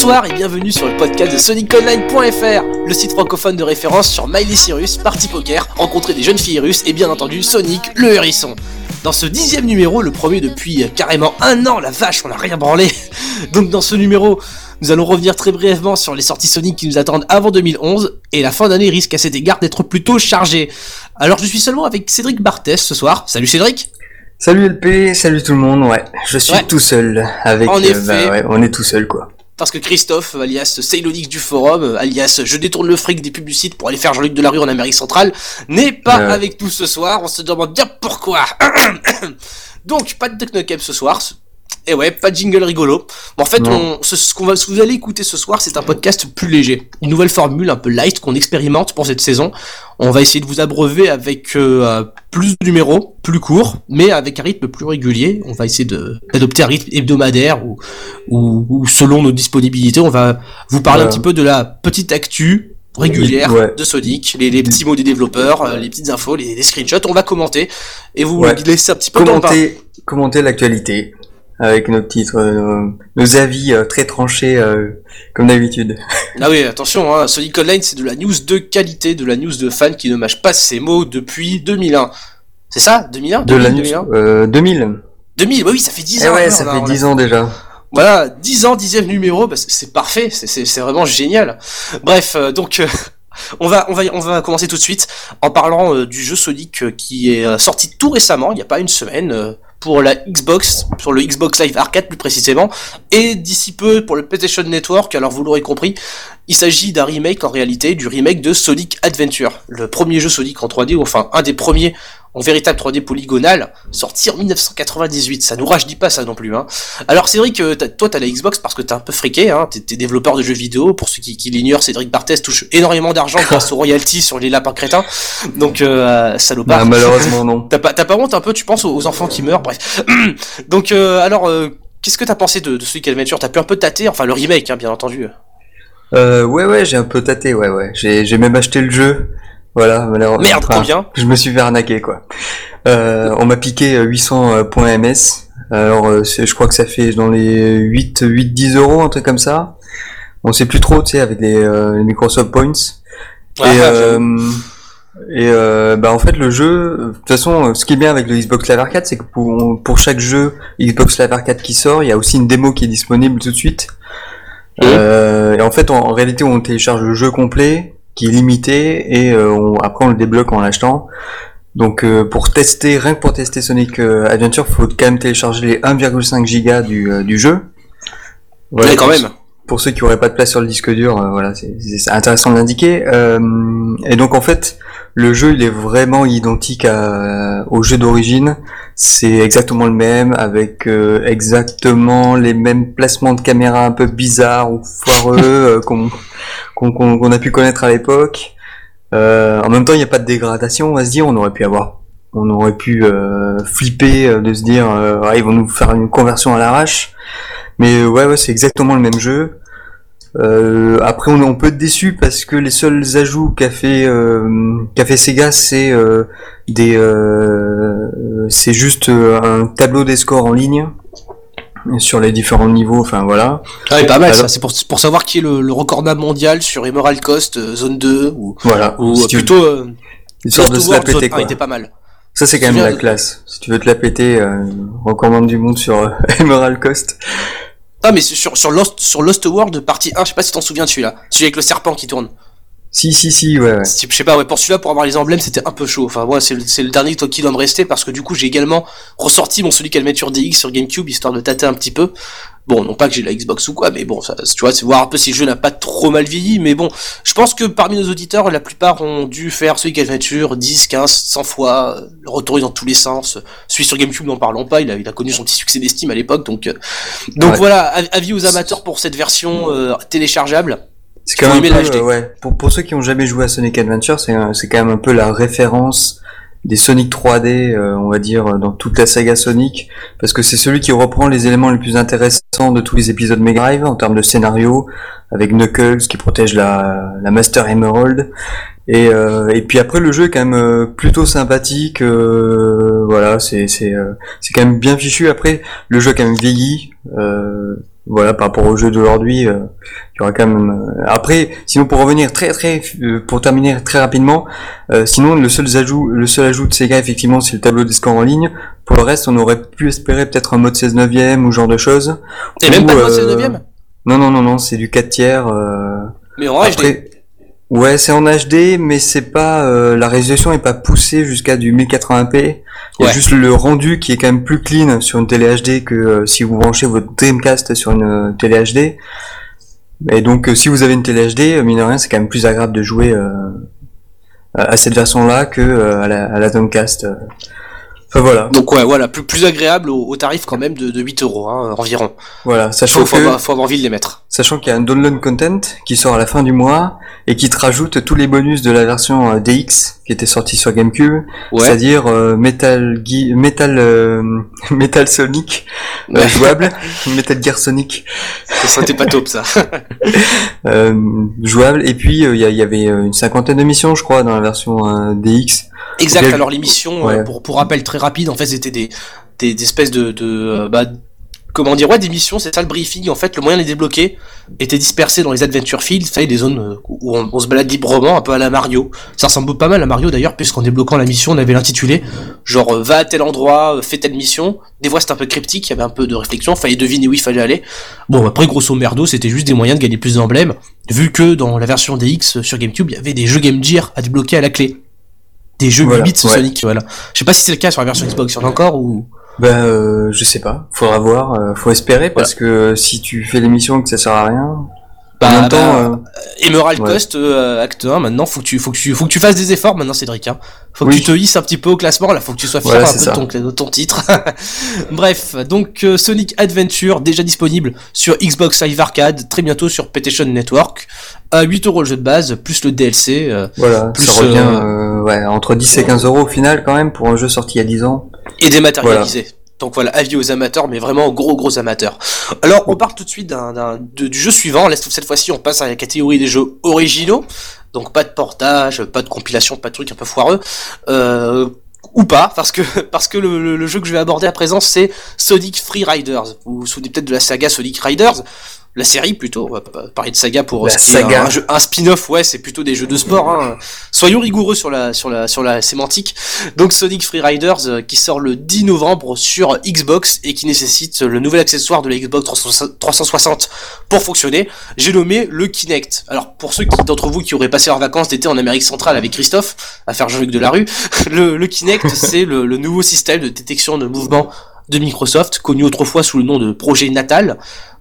Bonsoir et bienvenue sur le podcast de SonicOnline.fr, le site francophone de référence sur Miley Cyrus, Party Poker, rencontrer des jeunes filles russes et bien entendu Sonic le hérisson. Dans ce dixième numéro, le premier depuis carrément un an, la vache, on a rien branlé. Donc dans ce numéro, nous allons revenir très brièvement sur les sorties Sonic qui nous attendent avant 2011 et la fin d'année risque à cet égard d'être plutôt chargée. Alors je suis seulement avec Cédric Barthès ce soir. Salut Cédric Salut LP, salut tout le monde, ouais. Je suis Ouais. tout seul avec... En euh, effet. bah ouais, on est tout seul quoi. Parce que Christophe, alias Sailonix du forum, alias je détourne le fric des site pour aller faire Jean-Luc Delarue en Amérique centrale, n'est pas Ouais. avec nous ce soir. On se demande bien pourquoi. Donc, pas de Technocap ce soir. Et ouais, pas de jingle rigolo. Bon, en fait, on, ce, ce qu'on va, ce que vous allez écouter ce soir, c'est un podcast plus léger. Une nouvelle formule un peu light qu'on expérimente pour cette saison. On va essayer de vous abreuver avec euh, euh, plus de numéros, plus courts, mais avec un rythme plus régulier. On va essayer de- d'adopter un rythme hebdomadaire ou, ou, ou selon nos disponibilités. On va vous parler un petit peu de la petite actu régulière Ouais. de Sonic, les, les petits mots des développeurs, euh, les petites infos, les, les screenshots. On va commenter et vous Ouais. laisser un petit peu. Commenter, commenter l'actualité avec nos titres, euh, nos, nos avis euh, très tranchés euh, comme d'habitude. Ah oui, attention, hein, Sonic Online, c'est de la news de qualité, de la news de fans qui ne mâche pas ses mots depuis 2001. C'est ça 2001 De la 2000, news, 2001 euh, 2000. 2000, oui, oui, ça fait 10 Eh ans. ouais, alors, ça fait on a- 10 ans déjà. Voilà, 10 ans, 10 numéro, bah, c'est- parfait, c'est- vraiment génial. Bref, euh, donc... euh, On va, on, va, on va commencer tout de suite en parlant euh, du jeu Sonic qui est sorti tout récemment, il n'y a pas une semaine, pour la Xbox, sur le Xbox Live Arcade plus précisément, et d'ici peu pour le PlayStation Network, alors vous l'aurez compris, il s'agit d'un remake en réalité, du remake de Sonic Adventure, le premier jeu Sonic en 3D, ou enfin un des premiers en véritable 3D polygonal, sorti en 1998, ça nous rajeunit pas ça non plus. Hein. Alors que t'as- toi t'as la Xbox parce que t'es un peu friqué, hein, t'es, t'es développeur de jeux vidéo, pour ceux qui, qui l'ignorent, Cédric Barthès touche énormément d'argent grâce aux royalties sur les lapins crétins, donc euh, salopard. Bah, malheureusement non. T'as pas, t'as pas honte un peu, tu penses aux, aux enfants qui meurent, bref. Donc, euh, alors, euh, qu'est-ce que t'as pensé de, de Sonic Adventure? T'as pu un peu tâter, enfin le remake, hein, bien entendu. Euh, ouais ouais, j'ai un peu tâté, ouais ouais. J'ai j'ai même acheté le jeu. Voilà, malheureusement. Merde, Enfin, combien Je me suis fait arnaquer quoi. Euh, on m'a piqué euh, 800 euh, MS. Alors euh, je crois que ça fait dans les 8 8 10 euros un truc comme ça. On sait plus trop, tu sais, avec les, euh, les Microsoft Points. Ah, et euh, euh, bah en fait le jeu, de toute façon, ce qui est bien avec le Xbox Live Arcade, c'est que pour, pour chaque jeu Xbox Live Arcade qui sort, il y a aussi une démo qui est disponible tout de suite. Mhm. Euh, et en fait, en, en réalité, on télécharge le jeu complet, qui est limité, et euh, on- après on le débloque en l'achetant. Donc euh, pour tester, rien que pour tester Sonic euh, Adventure, faut quand même télécharger les 1,5 giga du, euh, du jeu. Voilà, Ouais, quand pour- même. pour ceux qui auraient pas de place sur le disque dur, euh, voilà, c'est c'est intéressant de l'indiquer. Euh, et donc en fait, le jeu il est vraiment identique à, au jeu d'origine. C'est exactement le même, avec euh, exactement les mêmes placements de caméra un peu bizarres ou foireux euh, qu'on a pu connaître à l'époque. Euh, en même temps, il n'y a pas de dégradation. On va se dire, on aurait pu avoir, on aurait pu euh, flipper euh, de se dire, euh, ah, ils vont nous faire une conversion à l'arrache. Mais ouais, ouais, c'est exactement le même jeu. Euh, après, on est un peu déçu parce que les seuls ajouts qu'a fait euh, qu'a fait Sega, c'est euh, des, euh, c'est juste euh, un tableau des scores en ligne sur les différents niveaux. Enfin voilà. Ouais, pas mal Alors- c'est pour, pour savoir qui est le, le recordman mondial sur Emerald Coast, euh, zone 2, ou, Voilà. ou Si euh, tu veux- plutôt euh, histoire de se la péter 1 quoi. était pas mal. Ça c'est quand même la de- classe. Si tu veux te la péter, euh, recommande du monde sur euh, Emerald Coast. Ah mais sur, sur, Lost, sur Lost World partie 1, je sais pas si t'en souviens de celui-là, celui avec le serpent qui tourne. Si si si ouais. ouais. Je sais pas, ouais, pour celui-là, pour avoir les emblèmes, c'était un peu chaud. Enfin, moi, c'est le, le dernier qui doit me rester parce que du coup, j'ai également ressorti mon Sonic Adventure DX sur GameCube histoire de tâter un petit peu. Bon, non pas que j'ai la Xbox ou quoi, mais bon, ça, tu vois, c'est voir un peu si le jeu n'a pas trop mal vieilli. Mais bon, je pense que parmi nos auditeurs, la plupart ont dû faire Sonic Adventure 10, 15, 100 fois, le retourner dans tous les sens. Celui sur GameCube, n'en parlons pas, il a, il a connu son petit succès d'estime à l'époque, donc, euh, donc Ouais. voilà, av- avis aux amateurs pour cette version euh, téléchargeable. C'est quand même peu, euh, ouais. Pour, pour ceux qui ont jamais joué à Sonic Adventure, c'est c'est quand même un peu la référence des Sonic 3D, euh, on va dire, dans toute la saga Sonic, parce que c'est celui qui reprend les éléments les plus intéressants de tous les épisodes Mega Drive en termes de scénario, avec Knuckles qui protège la, la Master Emerald. Et, euh, et puis après le jeu est quand même euh, plutôt sympathique, euh, voilà, c'est c'est euh, c'est quand même bien fichu. Après le jeu a quand même vieilli, euh, voilà, par rapport au jeu d'aujourd'hui, euh, il y aura quand même. euh, Après, sinon pour revenir très très, euh, pour terminer très rapidement, euh, sinon le seul ajout, le seul ajout de Sega effectivement, c'est le tableau des scores en ligne. Pour le reste, on aurait pu espérer peut-être un mode 16 neuvième ou genre de choses. Et même pas de euh, 16 neuvième Non non non non, c'est du 4 tiers. euh, Mais en vrai, après, ouais, c'est en HD, mais c'est pas euh, la résolution est pas poussée jusqu'à du 1080p. Il y a Ouais. juste le rendu qui est quand même plus clean sur une télé HD que euh, si vous branchez votre Dreamcast sur une euh, télé HD. Et donc, euh, si vous avez une télé HD, mine de rien, c'est quand même plus agréable de jouer euh, à cette version-là que à, la, à la Dreamcast. Enfin voilà, Donc ouais, voilà, plus, plus agréable au, au tarif quand même de, de 8 euros hein, environ. voilà, sachant Faut, faut, que avoir, faut avoir envie de les mettre. Sachant qu'il y a un download content qui sort à la fin du mois et qui te rajoute tous les bonus de la version euh, DX qui était sortie sur GameCube, Ouais. c'est-à-dire euh, Metal Metal euh, Metal Sonic euh, Ouais. jouable, Metal Gear Sonic Ça c'était pas top ça. euh, jouable et puis il y, avait une cinquantaine de missions je crois dans la version DX. Exact. Alors les missions, Ouais. pour, pour rappel très rapide, en fait c'était des, des, espèces de, de bah, comment dire, ouais, des missions, c'est ça le briefing. En fait, le moyen de les débloquer était dispersé dans les adventure fields, vous savez, des zones euh, où on, on se balade librement, un peu à la Mario. Ça ressemble pas mal à Mario d'ailleurs, puisqu'en débloquant la mission, on avait l'intitulé, genre euh, va à tel endroit, euh, fais telle mission. Des fois c'était un peu cryptique, il y avait un peu de réflexion, fallait deviner où il fallait aller. Bon, après grosso merdo, c'était juste des moyens de gagner plus d'emblèmes, vu que dans la version DX sur GameCube, il y avait des jeux Game Gear à débloquer à la clé. Des jeux Voilà, 8 bits ouais. Sonic, voilà. Je sais pas si c'est le cas sur la version Xbox, il y en a encore ou. Ben euh, je sais pas, faudra voir, euh, faut espérer parce que si tu fais l'émission et que ça sert à rien, en Bah, bah, temps, euh, Emerald ouais. Coast, euh, acte 1, maintenant, faut que tu, faut que tu, faut que tu fasses des efforts maintenant, Cédric, hein. Faut que Oui. tu te hisses un petit peu au classement, là, faut que tu sois fier un peu de ton, de ton titre. Bref, donc, euh, Sonic Adventure, déjà disponible sur Xbox Live Arcade, très bientôt sur PlayStation Network, à 8 euros le jeu de base, plus le DLC, euh, voilà, plus, ça revient euh, euh, ouais, entre 10 et 15 euros au final quand même pour un jeu sorti il y a 10 ans. et dématérialisé. Donc voilà, avis aux amateurs, mais vraiment aux gros gros amateurs. Alors on part tout de suite d'un, du jeu suivant. Cette fois-ci, on passe à la catégorie des jeux originaux. Donc pas de portage, pas de compilation, pas de trucs un peu foireux. Euh, ou pas, parce que parce que le, le- le jeu que je vais aborder à présent, c'est Sonic Free Riders. Vous vous souvenez peut-être de la saga Sonic Riders? La série plutôt, on va pas parler de saga pour La saga. un, un jeu- un spin-off, ouais, c'est plutôt des jeux de sport. Hein. Soyons rigoureux sur la sur la sur la sémantique. Donc Sonic Free Riders euh, qui sort le 10 novembre sur Xbox et qui nécessite le nouvel accessoire de la Xbox 360 360 pour fonctionner. J'ai nommé le Kinect. Alors pour ceux qui- d'entre vous qui auraient passé leurs vacances d'été en Amérique centrale avec Christophe à faire Jean-Luc de la rue, le, le Kinect c'est le, le nouveau système de détection de mouvement de Microsoft, connu autrefois sous le nom de projet Natal.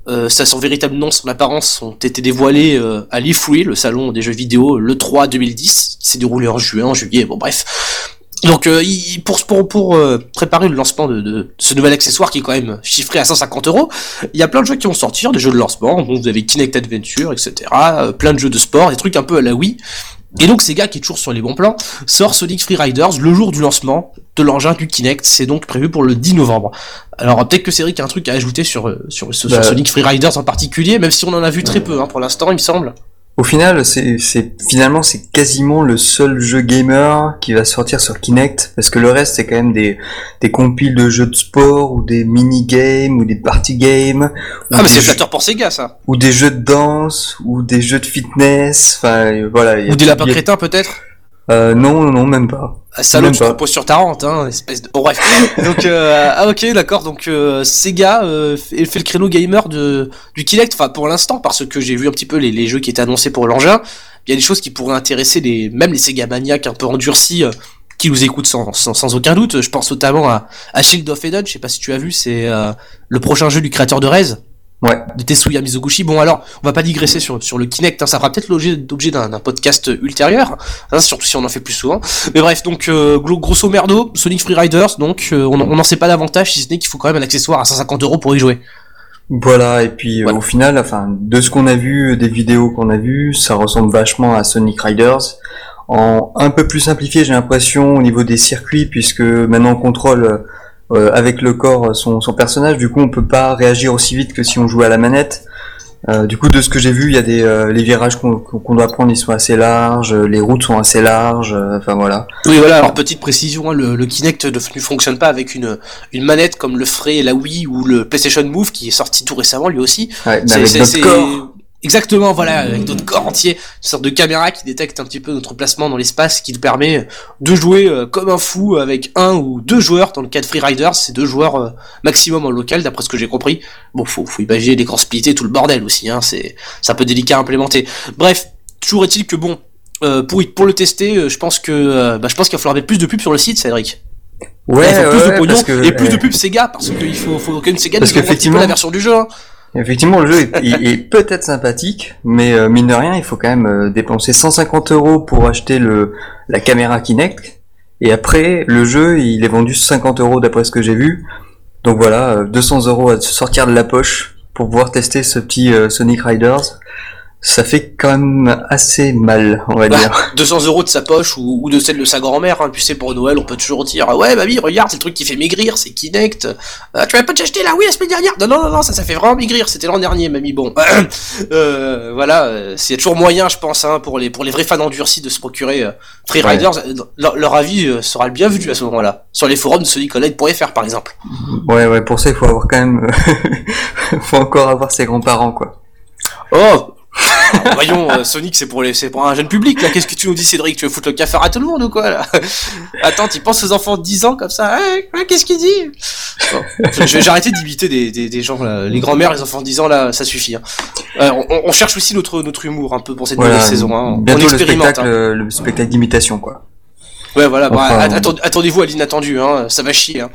Euh, ça, son véritable nom, son apparence ont été dévoilés euh, à l'E3, le salon des jeux vidéo, le 3 2010, qui s'est déroulé en juin, en juillet, bon bref. Donc euh, pour, euh, préparer le lancement de, ce nouvel accessoire qui est quand même chiffré à 150 euros, il y a plein de jeux qui vont sortir, des jeux de lancement, donc vous avez Kinect Adventure, etc., plein de jeux de sport, des trucs un peu à la Wii. Et donc Sega, qui est toujours sur les bons plans, sort Sonic Free Riders le jour du lancement de l'engin du Kinect, c'est donc prévu pour le 10 novembre. Alors peut-être que Cédric a un truc à ajouter sur, euh, sur, sur Bah. Sonic Free Riders en particulier, même si on en a vu très peu hein, pour l'instant, il me semble. Au final, c'est finalement c'est quasiment le seul jeu gamer qui va sortir sur Kinect parce que le reste c'est quand même des des compiles de jeux de sport ou des mini games ou des party games ou, Ah mais des c'est flatteur pour Sega ça ou des jeux de danse ou des jeux de fitness. Enfin euh, voilà. il y a Ou des lapins crétins peut-être Euh, non non non même pas. Ah, salaud, Même tu te pas. reposes sur ta rente, hein, espèce de... Bon, bref. Donc, euh, ah, ok, d'accord. Donc, euh, Sega euh, fait, fait le créneau gamer de, du Kinect, enfin, pour l'instant, parce que j'ai vu un petit peu les, les jeux qui étaient annoncés pour l'engin. Il y a des choses qui pourraient intéresser les, même les Sega maniaques un peu endurcis, euh, qui nous écoutent sans, sans, sans aucun doute. Je pense notamment à, à Shield of Eden, je sais pas si tu as vu, c'est euh, le prochain jeu du créateur de Rez Ouais. de Tetsuya Mizoguchi. Bon alors, on va pas digresser sur, sur le Kinect, hein, ça fera peut-être l'objet d'un podcast ultérieur, hein, surtout si on en fait plus souvent. Mais bref, donc euh, grosso merdo, Sonic Free Riders, donc euh, on n'en sait pas davantage, si ce n'est qu'il faut quand même un accessoire à 150 euros pour y jouer. Voilà, et puis euh, au final, enfin, de ce qu'on a vu, des vidéos qu'on a vues, ça ressemble vachement à Sonic Riders. En un peu plus simplifié, j'ai l'impression, au niveau des circuits, puisque maintenant on contrôle euh, avec le corps son, son personnage, du coup on peut pas réagir aussi vite que si on jouait à la manette. Euh, du coup, de ce que j'ai vu, il y a des euh, les virages qu'on doit prendre, ils sont assez larges, euh, les routes sont assez larges. euh, Enfin voilà. Oui, voilà, alors petite précision, hein, le, le Kinect ne, ne fonctionne pas avec une, une manette comme le ferait la Wii ou le PlayStation Move qui est sorti tout récemment lui aussi. Ouais, mais avec notre corps. Exactement, voilà, avec notre corps entier, une sorte de caméra qui détecte un petit peu notre placement dans l'espace, qui nous permet de jouer euh, comme un fou avec un ou deux joueurs. Dans le cas de Free Riders, c'est deux joueurs euh, maximum en local, d'après ce que j'ai compris. Bon, faut, faut imaginer l'écran splitté, tout le bordel aussi, hein, c'est un peu délicat à implémenter. Bref, toujours est-il que bon, euh, pour, pour le tester, euh, je pense que euh, bah, je pense qu'il va falloir mettre plus de pubs sur le site, Cédric. Ouais, faut plus ouais, de pognon que, et plus de pubs Sega, parce qu'il faut, faut qu'une Sega Parce nous envoie un petit peu qu'effectivement- la version du jeu. Hein. Effectivement, le jeu est, peut-être sympathique, mais euh, mine de rien, il faut quand même euh, dépenser 150 euros pour acheter le la caméra Kinect. Et après, le jeu, il est vendu 50 euros d'après ce que j'ai vu. Donc voilà, euh, 200 euros à sortir de la poche pour pouvoir tester ce petit euh, Sonic Riders. Ça fait quand même assez mal, on va Bah, dire. 200 euros de sa poche ou, ou de celle de sa grand-mère, hein. tu sais, pour Noël, on peut toujours dire Ouais, mamie, regarde, c'est le truc qui fait maigrir, c'est Kinect. Euh, tu vas pas t'acheter là Oui, la semaine dernière? Non, non, non, non, ça, ça fait vraiment maigrir, c'était l'an dernier, mamie. Bon, euh, voilà, euh, a toujours moyen, je pense, hein, pour, les, pour les vrais fans endurcis de se procurer euh, Free. Riders, leur, leur avis sera le bienvenu à ce moment-là. Sur les forums de SonicOnline.fr, par exemple. Ouais, ouais, pour ça, il faut avoir quand même, faut encore avoir ses grands-parents, quoi. Oh Voyons, euh, Sonic, c'est pour, les, c'est pour un jeune public, là. Qu'est-ce que tu nous dis, Cédric? Tu veux foutre le cafard à tout le monde ou quoi, là? Attends, tu penses aux enfants de 10 ans comme ça? Hey, ouais, Qu'est-ce qu'il dit? Bon, je- je- J'ai arrêté d'imiter des, des, des gens, là. Les grands-mères, les enfants de 10 ans, là, ça suffit. hein. Euh, on, on cherche aussi notre, notre humour, un peu, pour cette Voilà, nouvelle saison. Hein. On bientôt le expérimente. spectacle, hein. euh, le spectacle d'imitation, quoi. Ouais, voilà, bah, Enfin, attendez-vous à l'inattendu, hein, ça va chier. Hein.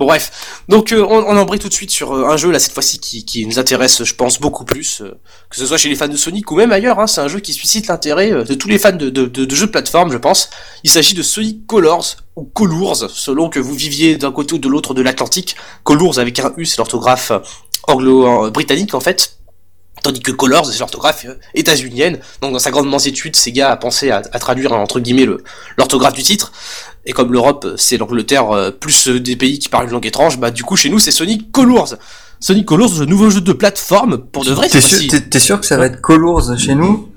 Bon, bref. Donc, euh, on, on embraye tout de suite sur euh, un jeu, là, cette fois-ci, qui, nous intéresse, je pense, beaucoup plus, euh, que ce soit chez les fans de Sonic ou même ailleurs. Hein, c'est un jeu qui suscite l'intérêt de tous les fans de, jeux de plateforme, je pense. Il s'agit de Sonic Colors, ou Colors, selon que vous viviez d'un côté ou de l'autre de l'Atlantique. Colors avec un U, c'est l'orthographe anglo-britannique, en fait. Tandis que Colors, c'est l'orthographe états-unienne. Donc, dans sa grande mansuétude, Sega a pensé à, à traduire, entre guillemets, le, l'orthographe du titre. Et comme l'Europe, c'est l'Angleterre euh, plus euh, des pays qui parlent une langue étrange, bah du coup chez nous c'est Sonic Colors. Sonic Colors, le nouveau jeu de plateforme pour de vrai. T'es sûr, t'es- sûr que ça va être Colors chez nous?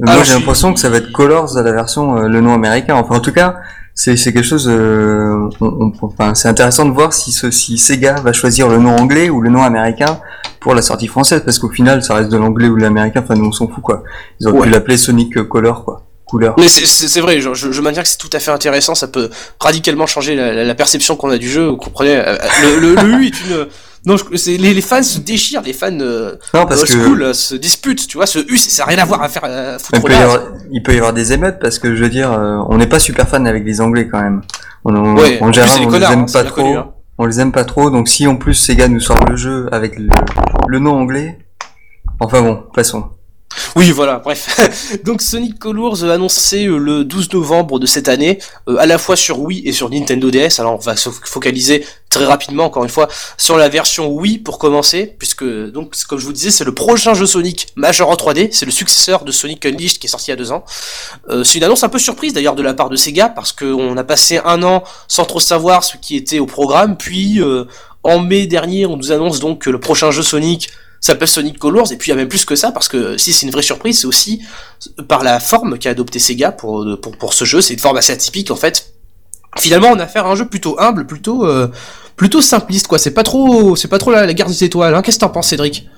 Moi j'ai l'impression que ça va être Colors à la version euh, le nom américain. Enfin en tout cas c'est c'est quelque chose. euh, on- on- enfin c'est intéressant de voir si ce, si Sega va choisir le nom anglais ou le nom américain pour la sortie française parce qu'au final ça reste de l'anglais ou de l'américain. Enfin nous on s'en fout quoi. Ils auraient Ouais. pu l'appeler Sonic Color quoi. Couleur. Mais c'est- vrai, je, je, je maintiens que c'est tout à fait intéressant, ça peut radicalement changer la, la- la perception qu'on a du jeu. Vous comprenez euh, le, le, le U est une non, je- c'est- les, les fans se déchirent, les fans euh, Non parce que school euh, se disputent, tu vois. Ce U, ça n'a rien à voir à faire à il foutre peut, y avoir, il peut y avoir des émeutes parce que je veux dire euh, on n'est pas super fan avec les anglais quand même. On, on- Ouais, en général les aime hein, pas trop. connu, hein. on les aime pas trop, donc si en plus Sega nous sort le jeu avec le, le nom anglais, enfin bon, passons. Oui, voilà, bref. Donc Sonic Colors euh, annoncé euh, le 12 novembre de cette année, euh, à la fois sur Wii et sur Nintendo DS. Alors on va se focaliser très rapidement, encore une fois, sur la version Wii pour commencer, puisque donc comme je vous disais, c'est le prochain jeu Sonic majeur en 3D. C'est le successeur de Sonic Unleashed qui est sorti il y a deux ans. C'est une annonce un peu surprise d'ailleurs de la part de Sega, parce qu'on a passé un an sans trop savoir ce qui était au programme, puis en mai dernier, on nous annonce donc que le prochain jeu Sonic s'appelle Sonic Colors, et puis il y a même plus que ça, parce que si c'est une vraie surprise, c'est aussi par la forme qu'a adopté Sega pour, pour, pour ce jeu, c'est une forme assez atypique en fait. Finalement, on a affaire à un jeu plutôt humble, plutôt euh, plutôt simpliste quoi. C'est pas trop c'est pas trop la, la guerre des étoiles. Hein. Qu'est-ce que t'en penses, Cédric?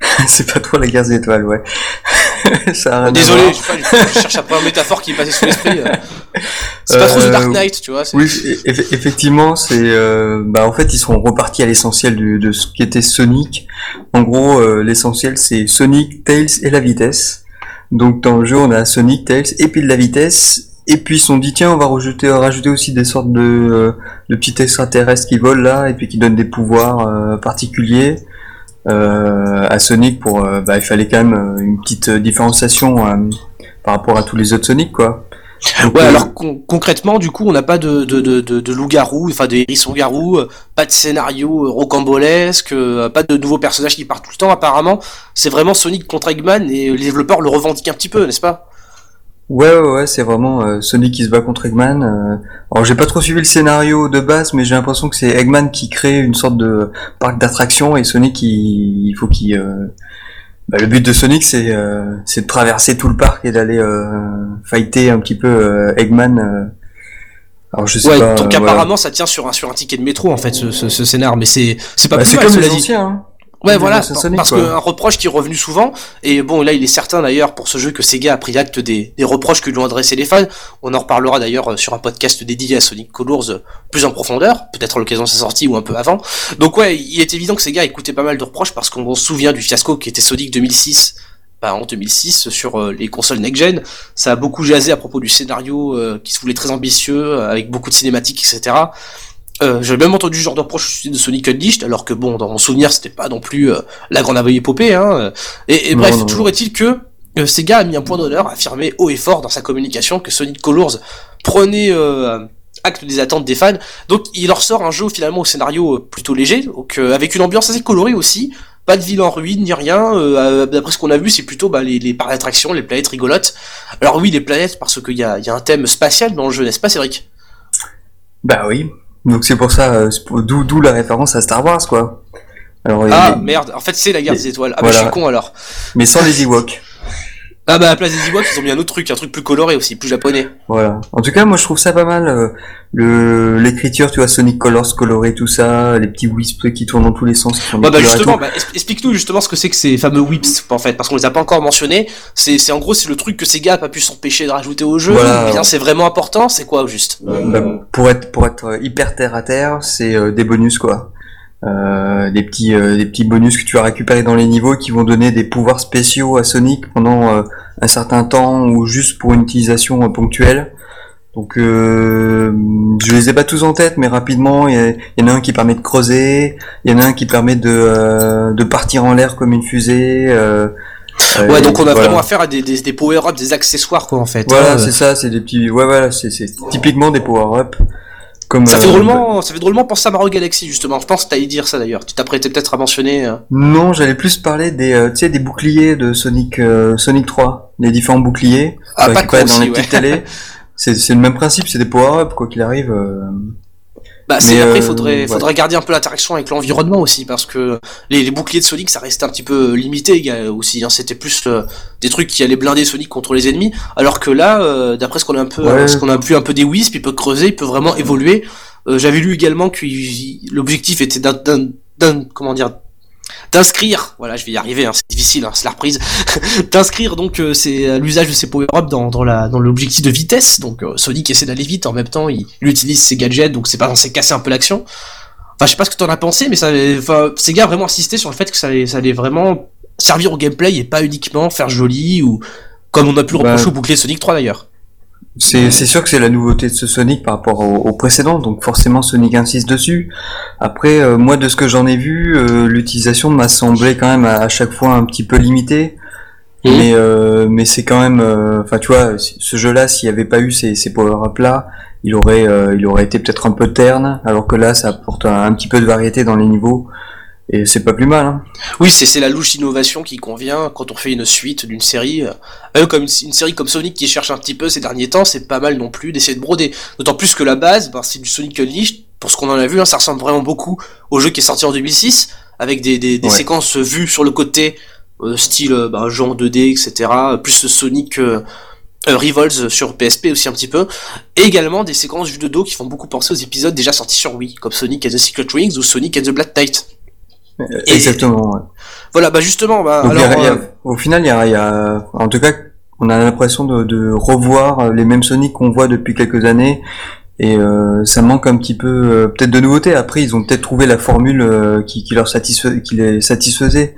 c'est pas trop la guerre des étoiles, ouais. Ça a Désolé, je, sais pas, je cherche après un métaphore qui est passé sous l'esprit. euh. C'est pas trop The Euh, Dark Knight, tu vois. Oui, eff- effectivement, c'est, euh, bah en fait ils sont repartis à l'essentiel de ce qu'était Sonic. En gros, euh, l'essentiel c'est Sonic, Tails et la vitesse. Donc dans le jeu, on a Sonic, Tails et puis de la vitesse. Et puis ils se sont dit tiens, on va rajouter, rajouter aussi des sortes de, euh, de petits extraterrestres qui volent là et puis qui donnent des pouvoirs euh, particuliers euh, à Sonic pour, euh, bah il fallait quand même euh, une petite euh, différenciation euh, par rapport à tous les autres Sonic quoi. Donc, Ouais, euh, alors con- concrètement, du coup, on n'a pas de, de, de, de, loup-garou, enfin de hérisson-garou, euh, pas de scénario euh, rocambolesque, euh, pas de nouveaux personnages qui partent tout le temps, apparemment. C'est vraiment Sonic contre Eggman et les développeurs le revendiquent un petit peu, n'est-ce pas? Ouais, ouais, ouais, c'est vraiment euh, Sonic qui se bat contre Eggman. euh. Alors, j'ai pas trop suivi le scénario de base, mais j'ai l'impression que c'est Eggman qui crée une sorte de parc d'attractions et Sonic, il, il faut qu'il euh, Bah, le but de Sonic, c'est euh, c'est de traverser tout le parc et d'aller euh, fighter un petit peu euh, Eggman. euh. Alors je sais Ouais, pas. donc apparemment ça tient sur un sur un ticket de métro en fait ce, ce, ce scénar, mais c'est c'est pas Bah, plus mal, comme cela les dit. anciens. Hein. Ouais, voilà, Sonic, parce qu'un reproche qui est revenu souvent, et bon, là, il est certain d'ailleurs pour ce jeu que Sega a pris acte des, des reproches que lui ont adressé les fans. On en reparlera d'ailleurs sur un podcast dédié à Sonic Colors plus en profondeur, peut-être à l'occasion de sa sortie ou un peu avant. Donc ouais, il est évident que Sega écoutait pas mal de reproches parce qu'on se souvient du fiasco qui était Sonic 2006. Bah, en 2006 sur euh, les consoles next-gen, ça a beaucoup jasé à propos du scénario euh, qui se voulait très ambitieux, avec beaucoup de cinématiques, etc. Euh, J'ai même entendu ce genre de reproche de Sonic Unleashed, alors que bon, dans mon souvenir, c'était pas non plus euh, la grande épopée. Hein. Et, et Non, bref, non, toujours est-il que euh, Sega a mis un point d'honneur à affirmer haut et fort dans sa communication que Sonic Colors prenait euh, acte des attentes des fans. Donc il leur sort un jeu finalement au scénario euh, plutôt léger, donc euh, avec une ambiance assez colorée aussi. Pas de ville en ruine ni rien. euh, D'après ce qu'on a vu, c'est plutôt bah, les, les parcs d'attractions, les planètes rigolotes. Alors oui, les planètes parce qu'il y a, il y a un thème spatial dans le jeu, n'est-ce pas, Cédric? Bah oui. Donc c'est pour ça, euh, d'où d'où la référence à Star Wars, quoi. Alors, Ah merde, en fait c'est la guerre des étoiles. Ah bah je voilà. suis con alors. mais sans les Ewoks. Ah bah à la place des Ewoks, ils ont mis un autre truc, un truc plus coloré aussi, plus japonais. Voilà. En tout cas, moi je trouve ça pas mal. euh, le l'écriture, tu vois, Sonic Colors coloré, tout ça, les petits wisps qui tournent dans tous les sens. Qui font des Ouais, bah couleurs et justement, tout. bah, es- explique-nous justement ce que c'est que ces fameux whips en fait, parce qu'on les a pas encore mentionnés. C'est, c'est en gros c'est le truc que Sega a pas pu s'empêcher de rajouter au jeu. Voilà. ou bien c'est vraiment important, c'est quoi au juste? Bah, pour être pour être euh, hyper terre à terre, c'est euh, des bonus quoi. Euh, des petits euh, des petits bonus que tu vas récupérer dans les niveaux qui vont donner des pouvoirs spéciaux à Sonic pendant euh, un certain temps ou juste pour une utilisation euh, ponctuelle. Donc euh, je les ai pas tous en tête, mais rapidement, il y, en a un qui permet de creuser, il y en a un qui permet de euh, de partir en l'air comme une fusée. Ouais, donc on a voilà. vraiment affaire à des, des, des power-ups, des accessoires quoi en fait. Voilà, c'est ça, c'est des petits, ouais, voilà, c'est typiquement des power-up. Comme, Ça fait euh, drôlement, ça fait drôlement penser à Mario Galaxy justement. Je pense que t'allais dire ça d'ailleurs. Tu t'apprêtais peut-être à mentionner. euh. Non, j'allais plus parler des, euh, tu sais, des boucliers de Sonic, euh, Sonic 3, les différents boucliers. Ah, pas con dans les ouais. petites télés. C'est c'est le même principe, c'est des power-up quoi qu'il arrive. Euh. Bah, c'est après, euh, faudrait, ouais. faudrait garder un peu l'interaction avec l'environnement aussi, parce que les, les boucliers de Sonic, ça restait un petit peu limité gars, aussi. Hein, C'était plus euh, des trucs qui allaient blinder Sonic contre les ennemis, alors que là, euh, d'après ce qu'on a un peu, Ouais. ce qu'on a vu un peu des Wisp, il peut creuser, il peut vraiment évoluer. Euh, J'avais lu également que il- l'objectif était d'un- comment dire, d'inscrire, voilà, je vais y arriver, hein, c'est difficile, hein, c'est la reprise, d'inscrire donc euh, c'est euh, l'usage de ces power-up dans, dans la dans l'objectif de vitesse. Donc euh, Sonic essaie d'aller vite, en même temps il, il utilise ses gadgets, donc c'est pas censé casser un peu l'action. Enfin, je sais pas ce que t'en as pensé, mais ça, enfin, Sega a vraiment insisté sur le fait que ça allait, ça allait vraiment servir au gameplay et pas uniquement faire joli ou comme on a pu le Bah, reprocher au bouclier Sonic 3 d'ailleurs. C'est c'est sûr que c'est la nouveauté de ce Sonic par rapport au, au précédent, donc forcément Sonic insiste dessus. Après, euh, moi de ce que j'en ai vu, euh, l'utilisation m'a semblé quand même à, à chaque fois un petit peu limitée. Mais euh, mais c'est quand même, euh, enfin tu vois, ce jeu-là, s'il n'y avait pas eu ces, ces power-up là, il aurait euh, il aurait été peut-être un peu terne, alors que là, ça apporte un, un petit peu de variété dans les niveaux. Et c'est pas plus mal. Hein. Oui, c'est c'est la louche innovation qui convient quand on fait une suite d'une série. euh, euh, comme une, une série comme Sonic qui cherche un petit peu ces derniers temps, c'est pas mal non plus d'essayer de broder. D'autant plus que la base, ben, c'est du Sonic Unleashed. Pour ce qu'on en a vu, hein, ça ressemble vraiment beaucoup au jeu qui est sorti en 2006, avec des, des, des Ouais. séquences vues sur le côté, euh, style euh, ben, en 2D, etc. Plus Sonic euh, euh, Revolts sur PSP aussi un petit peu. Et également des séquences vues de dos qui font beaucoup penser aux épisodes déjà sortis sur Wii, comme Sonic and the Secret Wings ou Sonic and the Black Knight. Et- Exactement. ouais. Voilà, bah justement, bah, Donc, il y a- alors... il y a- euh, au final, il y a, il y a- en tout cas, on a l'impression de, de revoir euh, les mêmes Sonic qu'on voit depuis quelques années. Et euh, ça manque un petit peu, euh, peut-être de nouveauté. Après, ils ont peut-être trouvé la formule euh, qui, qui leur satisfait, qui les satisfaisait.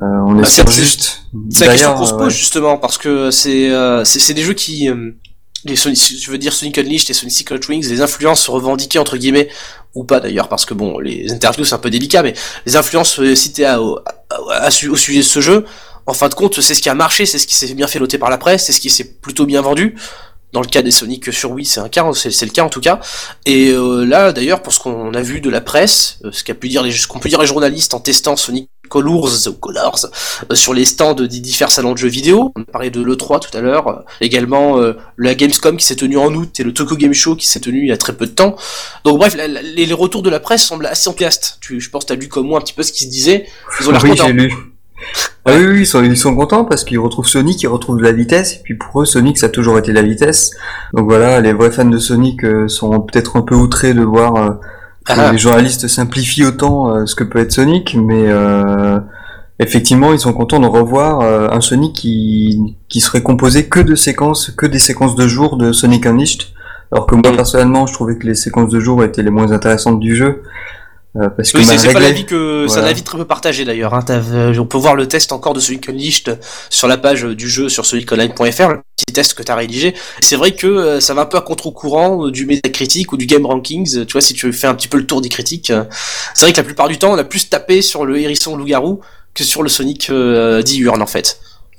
Euh, on Bah, espère c'est- juste. C'est la question qu'on se pose ouais. justement parce que c'est euh, c'est c'est des jeux qui euh, les je veux dire Sonic Unleashed et Sonic Secret Wings, les influences revendiquées entre guillemets ou pas d'ailleurs parce que bon les interviews c'est un peu délicat mais les influences euh, citées au- sujet de ce jeu en fin de compte c'est ce qui a marché c'est ce qui s'est bien fait noter par la presse c'est ce qui s'est plutôt bien vendu. Dans le cas des Sonic sur Wii c'est un cas c'est c'est le cas en tout cas. Et euh, là d'ailleurs pour ce qu'on a vu de la presse euh, ce qu'a pu dire ce qu'ont pu dire les journalistes en testant Sonic Colors ou Colors euh, sur les stands des divers salons de jeux vidéo. On a parlé de l'E3 tout à l'heure, euh, également euh, la Gamescom qui s'est tenue en août et le Tokyo Game Show qui s'est tenu il y a très peu de temps. Donc bref, la- la- les, retours de la presse semblent assez enthousiastes. Tu, je pense que tu as lu comme moi un petit peu ce qui se disait. Ils ont l'air Oui, contents. lu. Ah oui, oui, ils sont, ils sont contents parce qu'ils retrouvent Sonic, ils retrouvent de la vitesse, et puis pour eux, Sonic, ça a toujours été la vitesse. Donc voilà, les vrais fans de Sonic sont peut-être un peu outrés de voir Ah. les journalistes simplifient autant euh, ce que peut être Sonic, mais euh, effectivement, ils sont contents de revoir euh, un Sonic qui, qui serait composé que de séquences, que des séquences de jour de Sonic Unleashed. Alors que moi, Mm. personnellement, je trouvais que les séquences de jour étaient les moins intéressantes du jeu. Euh, parce Oui, c'est pas l'avis que c'est un avis très peu partagé d'ailleurs. Hein. Euh, on peut voir le test encore de Sonic Unleashed sur la page du jeu sur soniconline.fr, le petit test que t'as rédigé. Et C'est vrai que euh, ça va un peu à contre-courant du Metacritic ou du Game Rankings. Tu vois, si tu fais un petit peu le tour des critiques, euh, c'est vrai que la plupart du temps, on a plus tapé sur le hérisson loup-garou que sur le Sonic diurne en fait.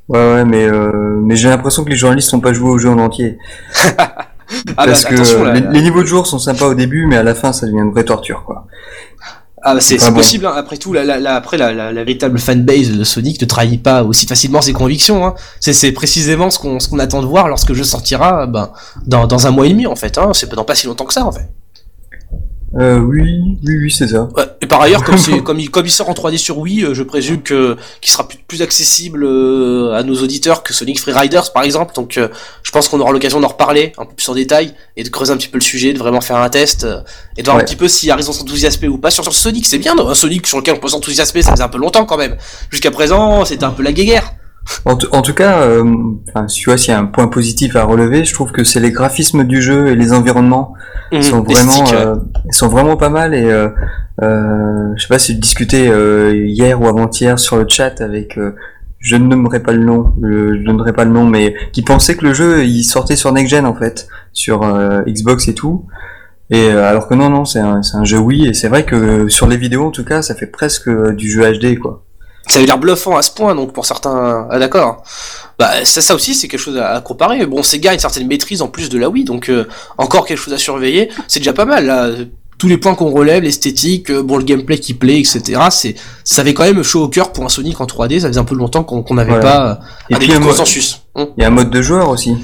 Ouais, ouais, mais, euh, mais j'ai l'impression que les journalistes n'ont pas joué au jeu en entier. Ah parce bah, que attention, là, les, là. les niveaux de jour sont sympas au début, mais à la fin, ça devient une vraie torture, quoi. Ah bah c'est bon. possible, hein. après tout, la, la, la- après la, la, la véritable fanbase de Sonic ne trahit pas aussi facilement ses convictions. Hein. C'est, c'est précisément ce qu'on, attend de voir lorsque le jeu sortira ben, dans, dans un mois et demi en fait. Hein. C'est pas dans pas si longtemps que ça en fait. Euh, oui, oui, oui, c'est ça. Ouais. Et par ailleurs, comme, c'est, comme, il, comme il sort en 3D sur Wii, euh, je présume que qu'il sera plus, plus accessible euh, à nos auditeurs que Sonic Free Riders par exemple. Donc euh, je pense qu'on aura l'occasion d'en reparler un peu plus en détail et de creuser un petit peu le sujet, de vraiment faire un test euh, et de voir Ouais. un petit peu s'il y a raison de s'enthousiasmer ou pas. Sur, sur Sonic, c'est bien, un Sonic sur lequel on peut s'enthousiasmer, ça faisait un peu longtemps quand même. Jusqu'à présent, c'était un peu la guéguerre. En, en tout cas, euh, enfin, tu vois, s'il y a un point positif à relever, je trouve que c'est les graphismes du jeu et les environnements sont Mmh, vraiment, esthétique, ouais. euh, sont vraiment pas mal et euh, euh, je sais pas si tu discutais euh, hier ou avant-hier sur le chat avec euh, je ne nommerai pas le nom, le- je donnerai pas le nom, mais qui pensait que le jeu il sortait sur next gen en fait, sur Xbox et tout. Et euh, alors que non non, c'est un, un jeu Wii et c'est vrai que sur les vidéos en tout cas, ça fait presque du jeu HD quoi. Ça avait l'air bluffant à ce point, donc pour certains. Ah d'accord. Bah ça, ça aussi c'est quelque chose à, à comparer. Bon, Sega a une certaine maîtrise en plus de la Wii, donc euh, encore quelque chose à surveiller. C'est déjà pas mal là. Tous les points qu'on relève, l'esthétique, euh, bon le gameplay qui plaît, etc. C'est ça avait quand même chaud au cœur pour un Sonic en 3D. Ça faisait un peu longtemps qu'on n'avait pas euh, Et un puis un consensus. Hum. Il y a un mode de joueur aussi.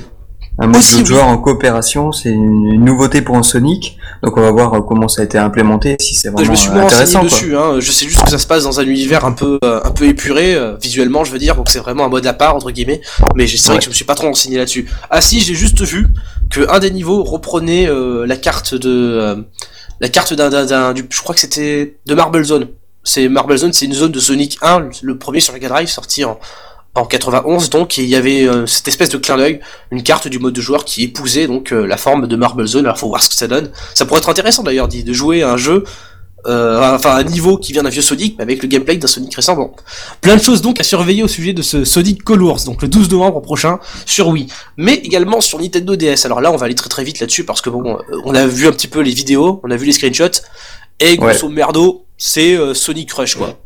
Un mode de joueur en coopération, c'est une nouveauté pour un Sonic. Donc on va voir euh, comment ça a été implémenté, si c'est Je vraiment me suis euh, moins renseigné intéressant. quoi. dessus. Hein. Je sais juste que ça se passe dans un univers un peu euh, un peu épuré euh, visuellement, je veux dire. Donc c'est vraiment un mode à part entre guillemets. Mais c'est vrai Ouais. que je me suis pas trop renseigné là-dessus. Ah si, j'ai juste vu que un des niveaux reprenait euh, la carte de euh, la carte d'un d'un d'un- du je crois que c'était de Marble Zone. C'est Marble Zone, c'est une zone de Sonic 1, le- le premier sur Mega Drive sorti en en 91 donc il y avait euh, cette espèce de clin d'œil, une carte du mode de joueur qui épousait donc euh, la forme de Marble Zone. Alors faut voir ce que ça donne. Ça pourrait être intéressant d'ailleurs de jouer à un jeu euh, enfin un niveau qui vient d'un vieux Sonic mais avec le gameplay d'un Sonic récent. Bon, plein de choses donc à surveiller au sujet de ce Sonic Colors, donc le 12 novembre prochain sur Wii, mais également sur Nintendo DS. Alors là, on va aller très très vite là-dessus parce que bon, euh, on a vu un petit peu les vidéos, on a vu les screenshots et grosso merdo, c'est euh, Sonic Rush quoi.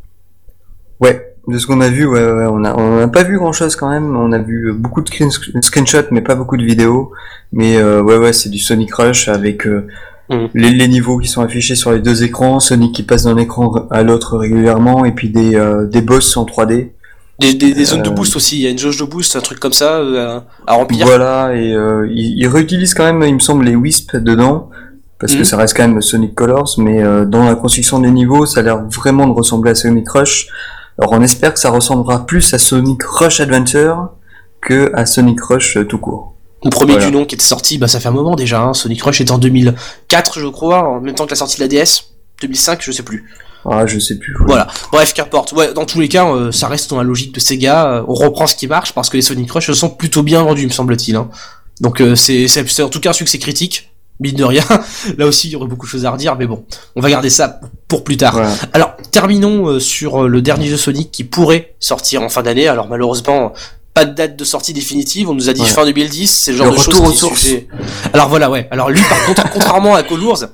Ouais, de ce qu'on a vu, ouais, ouais, on a, on a pas vu grand chose quand même. On a vu beaucoup de screen- screenshots, mais pas beaucoup de vidéos. Mais euh, ouais, ouais, c'est du Sonic Rush avec euh, Mhm. les, les niveaux qui sont affichés sur les deux écrans, Sonic qui passe d'un écran à l'autre régulièrement, et puis des, euh, des boss en 3D. Des, des, des zones de Euh, boost aussi, il y a une jauge de boost, un truc comme ça euh, à, remplir. Voilà, et euh, ils, ils réutilisent quand même, il me semble, les Wisp dedans, parce que ça reste quand même Sonic Colors, mais euh, dans la construction des niveaux, ça a l'air vraiment de ressembler à Sonic Rush. Alors on espère que ça ressemblera plus à Sonic Rush Adventure que à Sonic Rush euh, tout court. Le premier Voilà. du nom qui était sorti, bah ça fait un moment déjà. Hein. Sonic Rush était en 2004, je crois, en même temps que la sortie de la DS. 2005, je sais plus. Ah, je sais plus. Voilà. Bref, qu'importe. Ouais, dans tous les cas, euh, ça reste dans la logique de Sega. Euh, on reprend ce qui marche parce que les Sonic Rush sont plutôt bien vendus, me semble-t-il. Hein. Donc euh, c'est en tout cas un succès critique. Mine de rien. Là aussi, il y aurait beaucoup de choses à redire, mais bon, on va garder ça pour plus tard. Alors, terminons euh, sur euh, le dernier jeu Sonic qui pourrait sortir en fin d'année. Alors, malheureusement, pas de date de sortie définitive. On nous a dit Ouais. fin 2010. C'est le genre Le de choses qui Alors voilà, ouais. Alors lui, par contre, contrairement à Colors,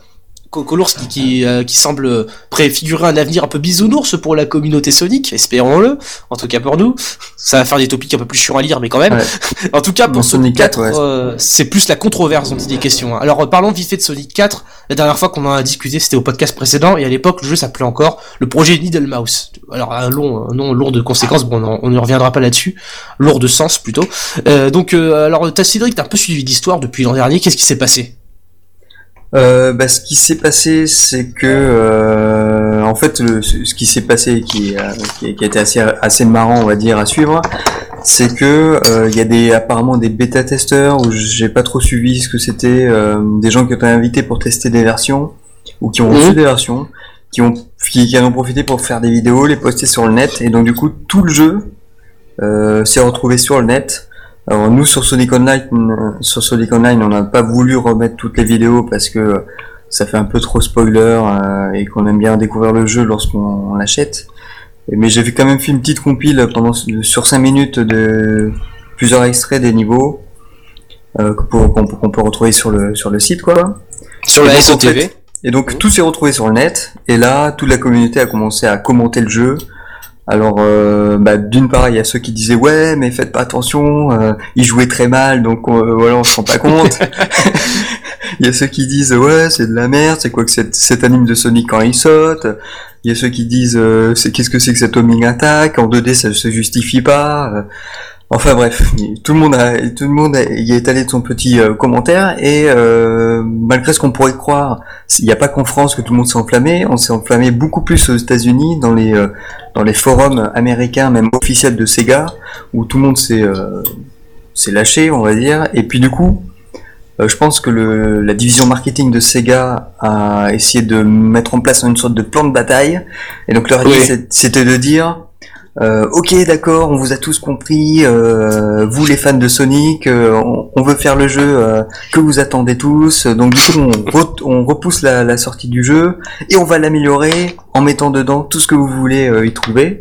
Co- Colors qui, qui, euh, qui semble préfigurer un avenir un peu bisounours pour la communauté Sonic, espérons-le, en tout cas pour nous. Ça va faire des topics un peu plus chiants à lire, mais quand même. Ouais. en tout cas, pour Sonic Sonic 4, 4, ouais. euh, c'est plus la controverse dont il est question. hein. Alors, euh, parlons vite fait de Sonic 4. La dernière fois qu'on en a discuté, c'était au podcast précédent, et à l'époque, le jeu s'appelait encore le projet Needle Mouse. Alors, un long, un nom lourd de conséquences, bon, on ne reviendra pas là-dessus. Lourd de sens, plutôt. Euh, donc, euh, alors, t'as Cédric, t'as un peu suivi l'histoire depuis l'an dernier. Qu'est-ce qui s'est passé? Euh, bah, ce qui s'est passé, c'est que euh, en fait, le, ce qui s'est passé, qui, euh, qui, qui, a été assez, assez marrant, on va dire, à suivre, c'est que euh, il y a des apparemment des bêta testeurs où j'ai pas trop suivi ce que c'était, euh, des gens qui ont été invités pour tester des versions ou qui ont reçu des versions, qui ont qui, qui en ont profité pour faire des vidéos, les poster sur le net, et donc du coup tout le jeu s'est retrouvé sur le net. Alors nous sur Sonic Online, sur Sonic Online, on n'a pas voulu remettre toutes les vidéos parce que ça fait un peu trop spoiler euh, et qu'on aime bien découvrir le jeu lorsqu'on l'achète. Mais j'ai quand même fait une petite compile pendant sur 5 minutes de plusieurs extraits des niveaux euh, qu'on peut retrouver sur le sur le site quoi. Sur la SOTV. et donc tout s'est retrouvé sur le net et là toute la communauté a commencé à commenter le jeu. Alors euh, bah, d'une part il y a ceux qui disaient ouais mais faites pas attention, euh, il jouait très mal donc euh, voilà on se rend pas compte. Il y a ceux qui disent ouais c'est de la merde, c'est quoi que cet, anime de Sonic quand il saute. Il y a ceux qui disent euh, c'est qu'est-ce que c'est que cette homing attack? En 2D ça se justifie pas. Euh. Enfin bref, tout le monde a, tout le monde y a étalé de son petit euh, commentaire et malgré ce qu'on pourrait croire, il n'y a pas qu'en France que tout le monde s'est enflammé, on s'est enflammé beaucoup plus aux États-Unis dans les dans les forums américains même officiels de Sega où tout le monde s'est s'est lâché on va dire et puis du coup euh, je pense que le, la division marketing de Sega a essayé de mettre en place une sorte de plan de bataille. Et donc leur idée, c'était de dire, euh, ok, d'accord, on vous a tous compris. Euh, vous, les fans de Sonic, euh, on, veut faire le jeu euh, que vous attendez tous. Donc du coup, on, on repousse la, la, sortie du jeu et on va l'améliorer en mettant dedans tout ce que vous voulez y trouver.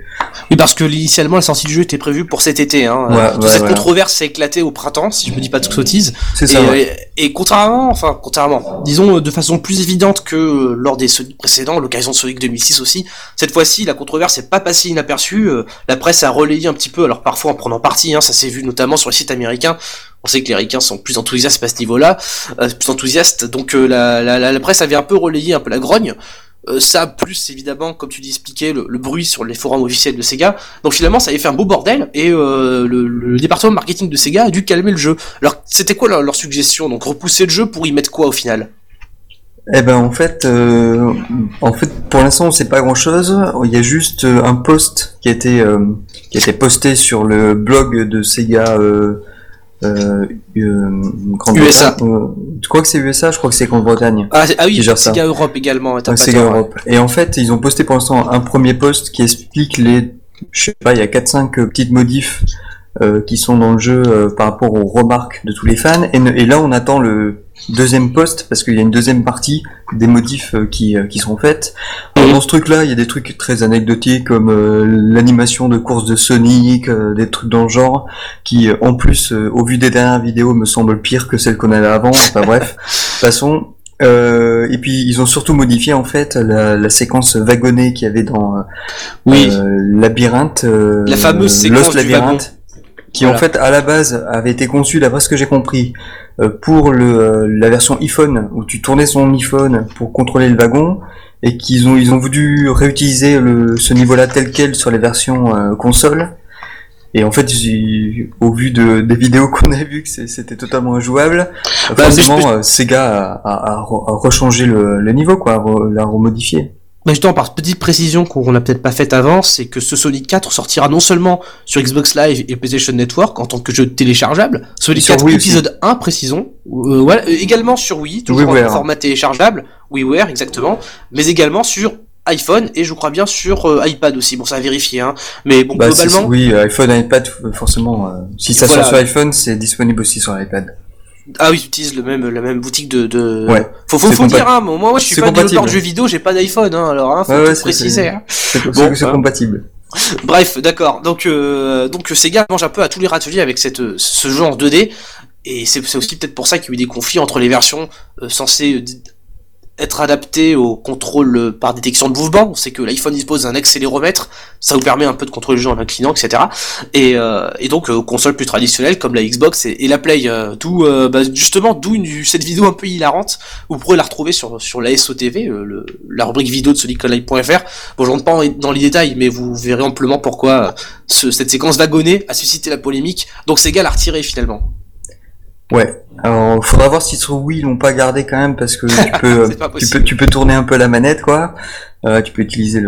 Oui, parce que initialement, la sortie du jeu était prévue pour cet été. Hein. Ouais, cette controverse s'est éclatée au printemps, si je me dis pas de sottise. C'est ça. Et, et, contrairement, enfin contrairement, disons de façon plus évidente que lors des Sonic précédents, l'occasion de Sonic 2006 aussi, cette fois-ci, la controverse n'est pas passée inaperçue la presse a relayé un petit peu, alors parfois en prenant parti, hein, ça s'est vu notamment sur les sites américains. On sait que les Américains sont plus enthousiastes à ce niveau-là, euh, plus enthousiastes, donc euh, la, la, presse avait un peu relayé un peu la grogne. Euh, ça, plus évidemment, comme tu dis, expliqué, le, bruit sur les forums officiels de Sega. Donc finalement, ça avait fait un beau bordel, et le, département marketing de Sega a dû calmer le jeu. Alors, c'était quoi leur, leur suggestion? Donc repousser le jeu pour y mettre quoi au final? Eh ben en fait, euh, en fait, pour l'instant, on sait pas grand-chose. Il y a juste euh, un post qui a été euh, qui a été posté sur le blog de Sega. Euh, euh, USA. tu crois que c'est USA Je crois que c'est Grande-Bretagne. Ah, ah oui, Sega Europe également. Sega Europe. Et en fait, ils ont posté pour l'instant un premier post qui explique les, je sais pas, il y a 4-5 petites modifs euh, qui sont dans le jeu euh, par rapport aux remarques de tous les fans. Et, et là, on attend le deuxième poste parce qu'il y a une deuxième partie des motifs euh, qui, qui seront faites. dans ce truc-là, il y a des trucs très anecdotiques comme l'animation de course de Sonic, des trucs dans le genre qui, en plus, au vu des dernières vidéos, me semblent pire que celles qu'on avait avant. Enfin bref, façon. Euh, et puis ils ont surtout modifié en fait la, la séquence wagonnée qu'il y avait dans oui. Labyrinthe, la fameuse séquence Labyrinthe qui en fait à la base avait été conçu d'après ce que j'ai compris euh, pour le, euh, la version iPhone où tu tournais son iPhone pour contrôler le wagon et qu'ils ont ils ont voulu réutiliser le, ce niveau-là tel quel sur les versions euh, console et en fait au vu de, des vidéos qu'on a vues que c'était totalement injouable. Bah, forcément Sega a, a, a, rechangé le, le, niveau quoi l'a remodifié bah justement, par petite précision qu'on n'a peut-être pas faite avant, c'est que ce Sonic 4 sortira non seulement sur Xbox Live et PlayStation Network en tant que jeu téléchargeable, Sonic 4 épisode 1 précisons, euh, voilà, également sur Wii, toujours en format téléchargeable, WiiWare exactement, mais également sur iPhone et je crois bien sur euh, iPad aussi. Bon, ça a vérifié, hein. Mais bon, bah, globalement. Oui, iPhone, iPad, forcément. Euh, si ça sort sur iPhone, c'est disponible aussi sur iPad. Ah oui, j'utilise le même, la même boutique de, de... Ouais. Faut, faut, faut dire, hein, moi, moi, je suis pas développeur de jeux vidéo, j'ai pas d'iPhone, hein, alors, hein, faut ouais, tout préciser, hein. C'est bon, c'est compatible. Bref, d'accord. Donc, euh, donc Sega mange un peu à tous les râteliers avec cette, ce jeu en 2D, et c'est aussi peut-être pour ça qu'il y a eu des conflits entre les versions euh, censées être adapté au contrôle par détection de mouvement. On sait que l'iPhone dispose d'un accéléromètre, ça vous permet un peu de contrôler le jeu en inclinant, etc. Et, euh, et donc euh, console plus traditionnelle comme la Xbox et, la Play. Euh, d'où bah, justement d'où cette vidéo un peu hilarante. Vous pourrez la retrouver sur sur la SOTV, le, la rubrique vidéo de soniconline.fr. Bon, je rentre pas dans les détails, mais vous verrez amplement pourquoi cette séquence wagonnée a suscité la polémique. Donc Sega l'a retiré finalement. Ouais. Alors, faudra voir si sur Wii ils l'ont pas gardé quand même parce que tu peux, tu peux, tu peux tourner un peu la manette quoi. Euh, tu peux utiliser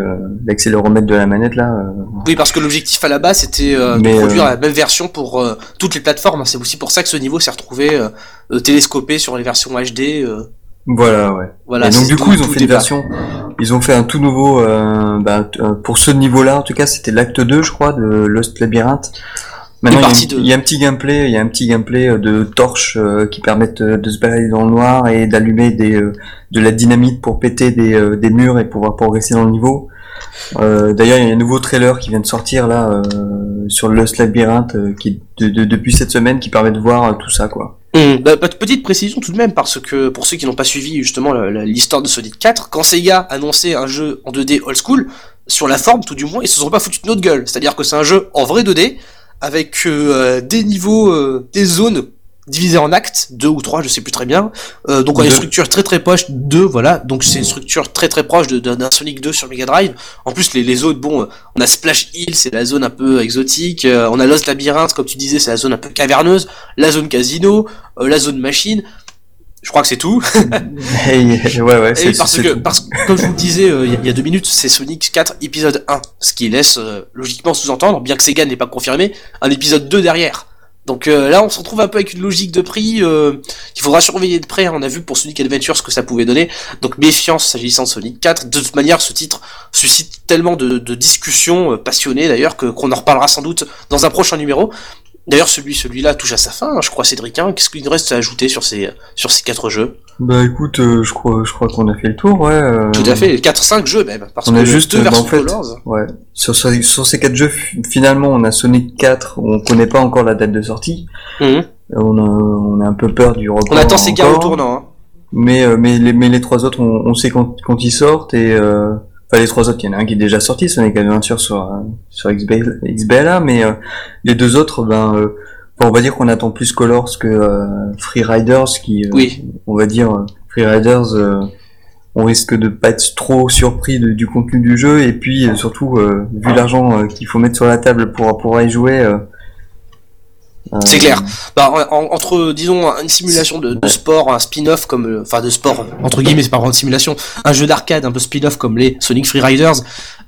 l'accéléromètre de la manette là. euh. Oui, parce que l'objectif à la base c'était euh, de produire euh, la même version pour euh, toutes les plateformes. C'est aussi pour ça que ce niveau s'est retrouvé télescopé sur les versions HD. Voilà, ouais. voilà. et donc du tout- coup, ils ont fait une version. Ils ont fait un tout nouveau. Euh, bah, euh, pour ce niveau-là, en tout cas, c'était l'acte 2, je crois, de Lost Labyrinth. Maintenant, il y, a un, deux. il y a un petit gameplay, il y a un petit gameplay euh, de torches euh, qui permettent euh, de se balader dans le noir et d'allumer des euh, de la dynamite pour péter des, euh, des murs et pouvoir progresser dans le niveau. D'ailleurs, il y a un nouveau trailer qui vient de sortir là sur Lost Labyrinth qui de, de- depuis cette semaine qui permet de voir tout ça quoi. Bah, pe- petite précision tout de même, parce que pour ceux qui n'ont pas suivi justement l'histoire de Sonic 4, quand Sega annonçait un jeu en 2D old school, sur la forme tout du moins, ils se sont pas foutus de notre gueule. C'est-à-dire que c'est un jeu en vrai 2D, avec euh, des niveaux, euh, des zones divisées en actes, deux ou trois, je sais plus très bien. Euh, donc on a une structure très très proche, deux, voilà. Donc c'est une structure très très proche de- d'un Sonic 2 sur Mega Drive. En plus les, les zones, bon, on a Splash Hill, c'est la zone un peu exotique. euh, on a Lost Labyrinth, comme tu disais, c'est la zone un peu caverneuse. La zone casino, euh, la zone machine. Je crois que c'est tout. Et, ouais ouais. C'est- parce que, tout. parce que, comme je vous le disais euh, il y, a- il y a deux minutes, c'est Sonic 4 épisode 1. Ce qui laisse euh, logiquement sous-entendre, bien que Sega n'ait pas confirmé, un épisode 2 derrière. Donc euh, là, on se retrouve un peu avec une logique de prix euh, qu'il faudra surveiller de près. On a vu pour Sonic Adventure ce que ça pouvait donner. Donc méfiance s'agissant de Sonic 4. De toute manière, ce titre suscite tellement de, de discussions passionnées d'ailleurs que qu'on en reparlera sans doute dans un prochain numéro. D'ailleurs, celui celui-là touche à sa fin, hein, je crois, Cédric. hein. Qu'est-ce qu'il reste à ajouter sur ces sur ces quatre jeux? Bah écoute, euh, je crois, je crois qu'on a fait le tour, ouais. euh, Tout à fait, 4-5 jeux même. Parce On que a juste, deux bah, versions en fait, Colors. Ouais. Sur, sur, sur ces quatre jeux, fi- finalement, on a Sonic 4, où on connaît pas encore la date de sortie. Mhm. On a, on a un peu peur du report. On attend ces gars au tournant. Hein. Mais, euh, mais, les, mais les trois autres, on, on sait quand, quand ils sortent et, euh, enfin les trois autres, il y en a un qui est déjà sorti, Sonic Adventure sur, euh, sur XBL, XBLA, mais euh, les deux autres, ben, euh, on va dire qu'on attend plus Colors que euh, Free Riders, qui, euh, Oui. on va dire, Free Riders, euh, on risque de pas être trop surpris de- du contenu du jeu et puis euh, surtout, euh, vu l'argent euh, qu'il faut mettre sur la table pour pour y jouer. Euh, euh, C'est clair. Bah, en- en- entre, disons, une simulation de, de sport, un spin-off comme, euh, enfin, de sport, entre guillemets, c'est pas vraiment une simulation, un jeu d'arcade un peu spin-off comme les Sonic Free Riders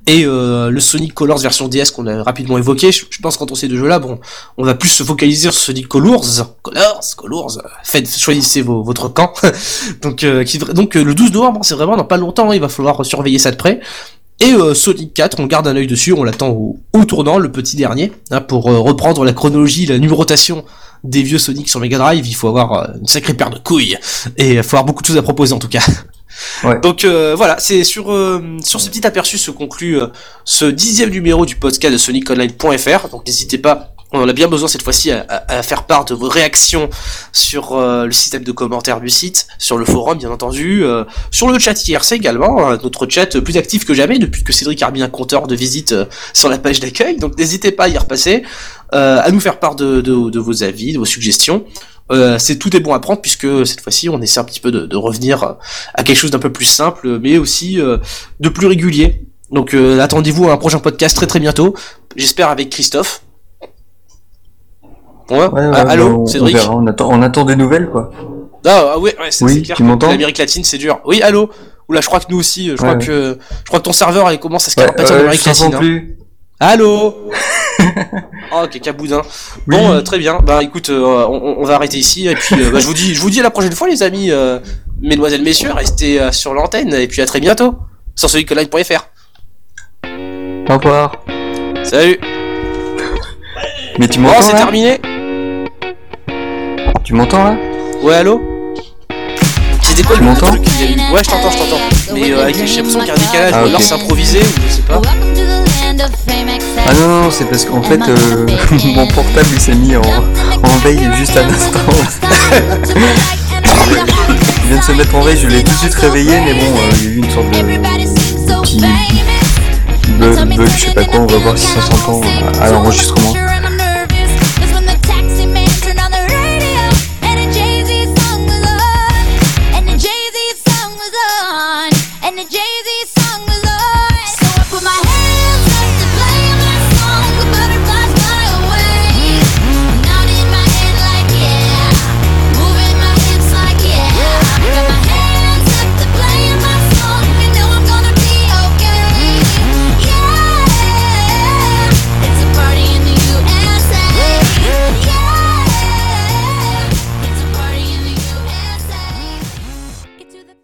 et euh, le Sonic Colors version DS qu'on a rapidement évoqué. Je, je pense qu'entre ces deux jeux-là, bon, on va plus se focaliser sur Sonic Colors, Colors, Colors. Faites, choisissez vos, votre camp. donc, euh, qui donc euh, le 12 novembre, c'est vraiment dans pas longtemps. Il va falloir surveiller ça de près. Et euh, Sonic 4, on garde un œil dessus, on l'attend au, au tournant, le petit dernier, hein, pour euh, reprendre la chronologie, la numérotation des vieux Sonic sur Mega Drive, il faut avoir euh, une sacrée paire de couilles, et il faut avoir beaucoup de choses à proposer en tout cas. Ouais. Donc euh, voilà, c'est sur euh, sur ce petit aperçu se conclut euh, ce dixième numéro du podcast de SonicOnline.fr. Donc n'hésitez pas, on a bien besoin cette fois-ci à, faire part de vos réactions sur euh, le système de commentaires du site, sur le forum bien entendu, euh, sur le chat IRC également, hein, notre chat plus actif que jamais depuis que Cédric a remis un compteur de visite euh, sur la page d'accueil. Donc n'hésitez pas à y repasser, à nous faire part de, vos avis, de vos suggestions. C'est tout est bon à prendre puisque cette fois-ci on essaie un petit peu de, de revenir à quelque chose d'un peu plus simple, mais aussi de plus régulier. Donc attendez-vous à un prochain podcast très très bientôt. J'espère avec Christophe. Ouais. Ouais, ouais, Ah, allô, bah, on, Cédric. on attend, on attend des nouvelles, quoi. Ah, ah ouais, ouais, c'est Oui, c'est clair. que L'Amérique latine, c'est dur. Oui, allô. Oula, je crois que nous aussi. Je crois que je crois que ton serveur il commence à se carapater en euh, Amérique latine. hein. plus. Allô. oh, cacaboudin. Oui. Bon, euh, très bien. Bah écoute, euh, on, on va arrêter ici et puis euh, bah, je vous dis, je vous dis à la prochaine fois, les amis, euh, mesdemoiselles, messieurs, restez euh, sur l'antenne et puis à très bientôt sur solicoline.fr. Au revoir. Salut. Mais tu m'entends c'est là? terminé. Tu m'entends là Ouais, allô. C'était quoi Tu le m'entends truc qu'il y a eu Ouais, je t'entends, je t'entends. Mais euh, avec j'ai l'impression qu'il y a un décalage, Ah, ou alors c'est improvisé, ou je sais pas. Ah non, non, c'est parce qu'en fait, euh, mon portable il s'est mis en, en veille juste à l'instant. Il vient de se mettre en veille, je l'ai tout de suite réveillé, mais bon, euh, il y a eu une sorte de petit bug, bug, je sais pas quoi, on va voir si ça s'entend euh, à l'enregistrement.